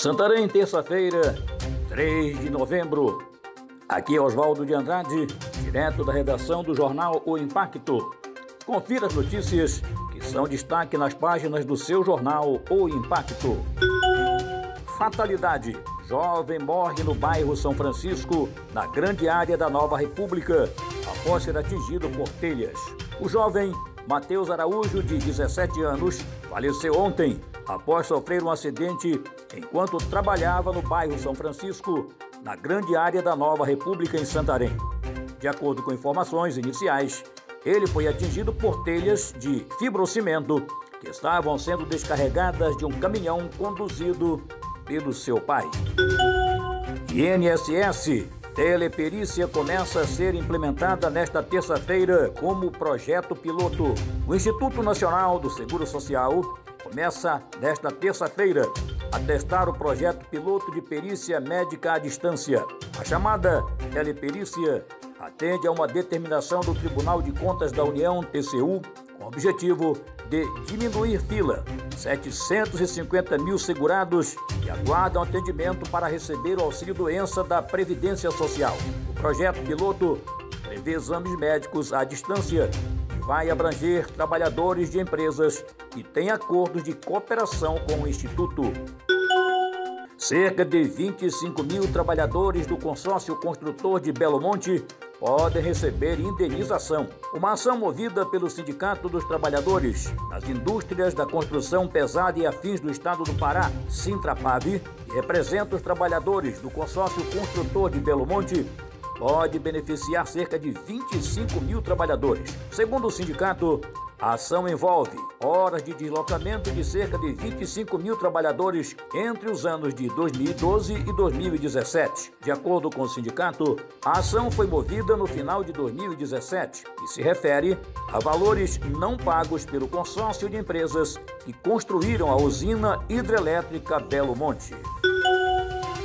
Santarém, terça-feira, 3 de novembro. Aqui é Oswaldo de Andrade, direto da redação do jornal O Impacto. Confira as notícias que são destaque nas páginas do seu jornal O Impacto. Fatalidade: jovem morre no bairro São Francisco, na grande área da Nova República, após ser atingido por telhas. O jovem Matheus Araújo, de 17 anos, faleceu ontem após sofrer um acidente enquanto trabalhava no bairro São Francisco, na grande área da Nova República em Santarém. De acordo com informações iniciais, ele foi atingido por telhas de fibrocimento que estavam sendo descarregadas de um caminhão conduzido pelo seu pai. INSS Teleperícia começa a ser implementada nesta terça-feira como projeto piloto. O Instituto Nacional do Seguro Social começa nesta terça-feira a testar o projeto piloto de perícia médica à distância. A chamada teleperícia atende a uma determinação do Tribunal de Contas da União, TCU, com o objetivo de diminuir fila. 750 mil segurados que aguardam atendimento para receber o auxílio-doença da Previdência Social. O projeto piloto prevê exames médicos à distância vai abranger trabalhadores de empresas que têm acordos de cooperação com o Instituto. Cerca de 25 mil trabalhadores do consórcio construtor de Belo Monte podem receber indenização. Uma ação movida pelo Sindicato dos Trabalhadores nas Indústrias da Construção Pesada e Afins do Estado do Pará, Sintrapave, que representa os trabalhadores do consórcio construtor de Belo Monte, pode beneficiar cerca de 25 mil trabalhadores. Segundo o sindicato, a ação envolve horas de deslocamento de cerca de 25 mil trabalhadores entre os anos de 2012 e 2017. De acordo com o sindicato, a ação foi movida no final de 2017 e se refere a valores não pagos pelo consórcio de empresas que construíram a usina hidrelétrica Belo Monte.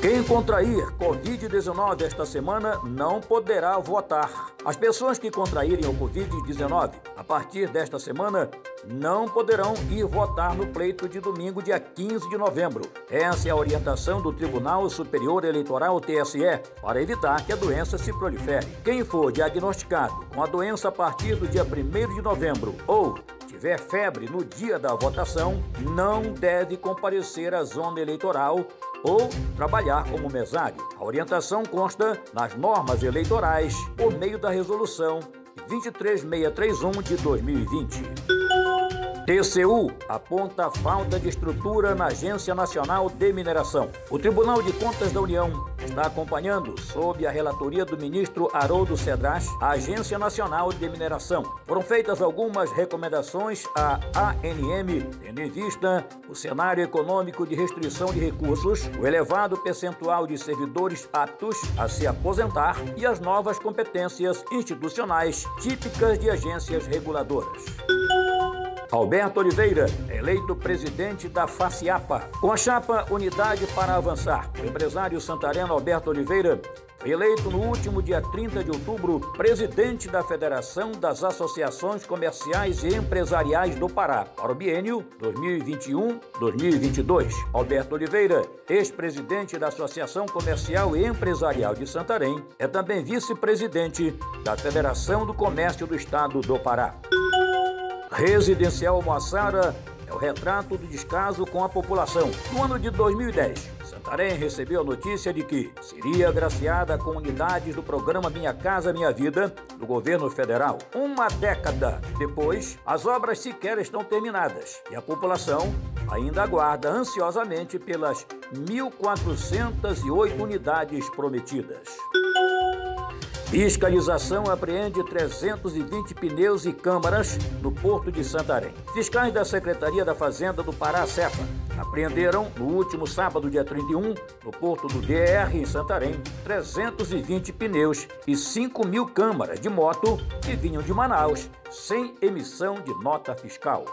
Quem contrair Covid-19 esta semana não poderá votar. As pessoas que contraírem o Covid-19 a partir desta semana não poderão ir votar no pleito de domingo, dia 15 de novembro. Essa é a orientação do Tribunal Superior Eleitoral, TSE, para evitar que a doença se prolifere. Quem for diagnosticado com a doença a partir do dia 1 de novembro ou tiver febre no dia da votação, não deve comparecer à zona eleitoral ou trabalhar como mesário. A orientação consta nas normas eleitorais por meio da resolução 23631 de 2020. TCU aponta falta de estrutura na Agência Nacional de Mineração. O Tribunal de Contas da União está acompanhando, sob a relatoria do ministro Haroldo Cedras, a Agência Nacional de Mineração. Foram feitas algumas recomendações à ANM, tendo em vista o cenário econômico de restrição de recursos, o elevado percentual de servidores aptos a se aposentar e as novas competências institucionais típicas de agências reguladoras. Alberto Oliveira, eleito presidente da FACIAPA. Com a chapa Unidade para Avançar, o empresário santareno Alberto Oliveira foi eleito no último dia 30 de outubro presidente da Federação das Associações Comerciais e Empresariais do Pará para o biênio 2021-2022. Alberto Oliveira, ex-presidente da Associação Comercial e Empresarial de Santarém, é também vice-presidente da Federação do Comércio do Estado do Pará. Residencial Moassara é o retrato do descaso com a população. No ano de 2010, Santarém recebeu a notícia de que seria agraciada com unidades do programa Minha Casa Minha Vida do governo federal. Uma década depois, as obras sequer estão terminadas e a população ainda aguarda ansiosamente pelas 1.408 unidades prometidas. Fiscalização apreende 320 pneus e câmaras no Porto de Santarém. Fiscais da Secretaria da Fazenda do Pará, CEPA, apreenderam no último sábado, dia 31, no Porto do DR, em Santarém, 320 pneus e 5 mil câmaras de moto que vinham de Manaus, sem emissão de nota fiscal.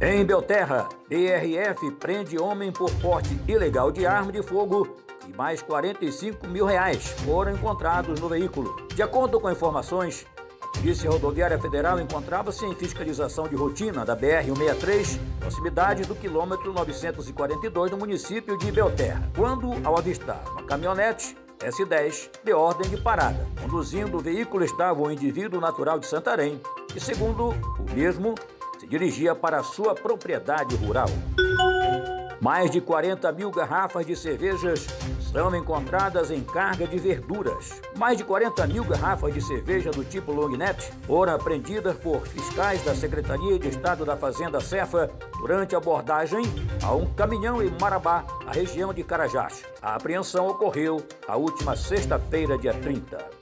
Em Belterra, DRF prende homem por porte ilegal de arma de fogo e mais 45 mil reais foram encontrados no veículo. De acordo com informações, a Polícia Rodoviária Federal encontrava-se em fiscalização de rotina da BR-163, proximidade do quilômetro 942 do município de Belterra, quando, ao avistar uma caminhonete S10 de ordem de parada. Conduzindo o veículo estava um indivíduo natural de Santarém, que, segundo o mesmo, se dirigia para sua propriedade rural. Mais de 40 mil garrafas de cervejas são encontradas em carga de verduras. Mais de 40 mil garrafas de cerveja do tipo long neck foram apreendidas por fiscais da Secretaria de Estado da Fazenda Cefa durante abordagem a um caminhão em Marabá, na região de Carajás. A apreensão ocorreu a última sexta-feira, dia 30.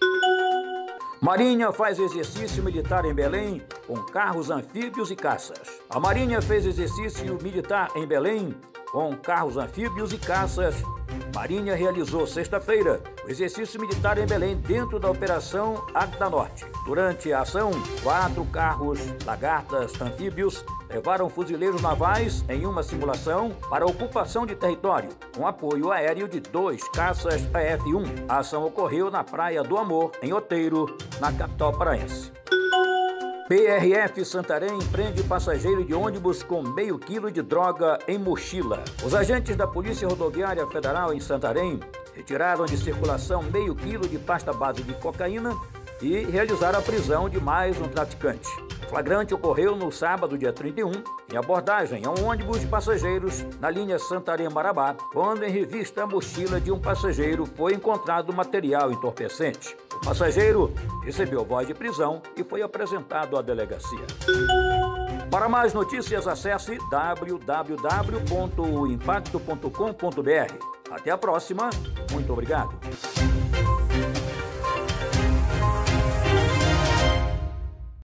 Marinha faz exercício militar em Belém com carros anfíbios e caças. A Marinha fez exercício militar em Belém com carros anfíbios e caças. Marinha realizou sexta-feira o exercício militar em Belém dentro da Operação Agda Norte. Durante a ação, quatro carros lagartas anfíbios levaram fuzileiros navais em uma simulação para ocupação de território, com apoio aéreo de dois caças AF-1. A ação ocorreu na Praia do Amor, em Oteiro, na capital paraense. PRF Santarém prende passageiro de ônibus com meio quilo de droga em mochila. Os agentes da Polícia Rodoviária Federal em Santarém retiraram de circulação meio quilo de pasta base de cocaína e realizaram a prisão de mais um traficante. O flagrante ocorreu no sábado, dia 31, em abordagem a um ônibus de passageiros na linha Santarém-Marabá, quando em revista a mochila de um passageiro foi encontrado material entorpecente. O passageiro recebeu voz de prisão e foi apresentado à delegacia. Para mais notícias, acesse www.impacto.com.br. Até a próxima. Muito obrigado.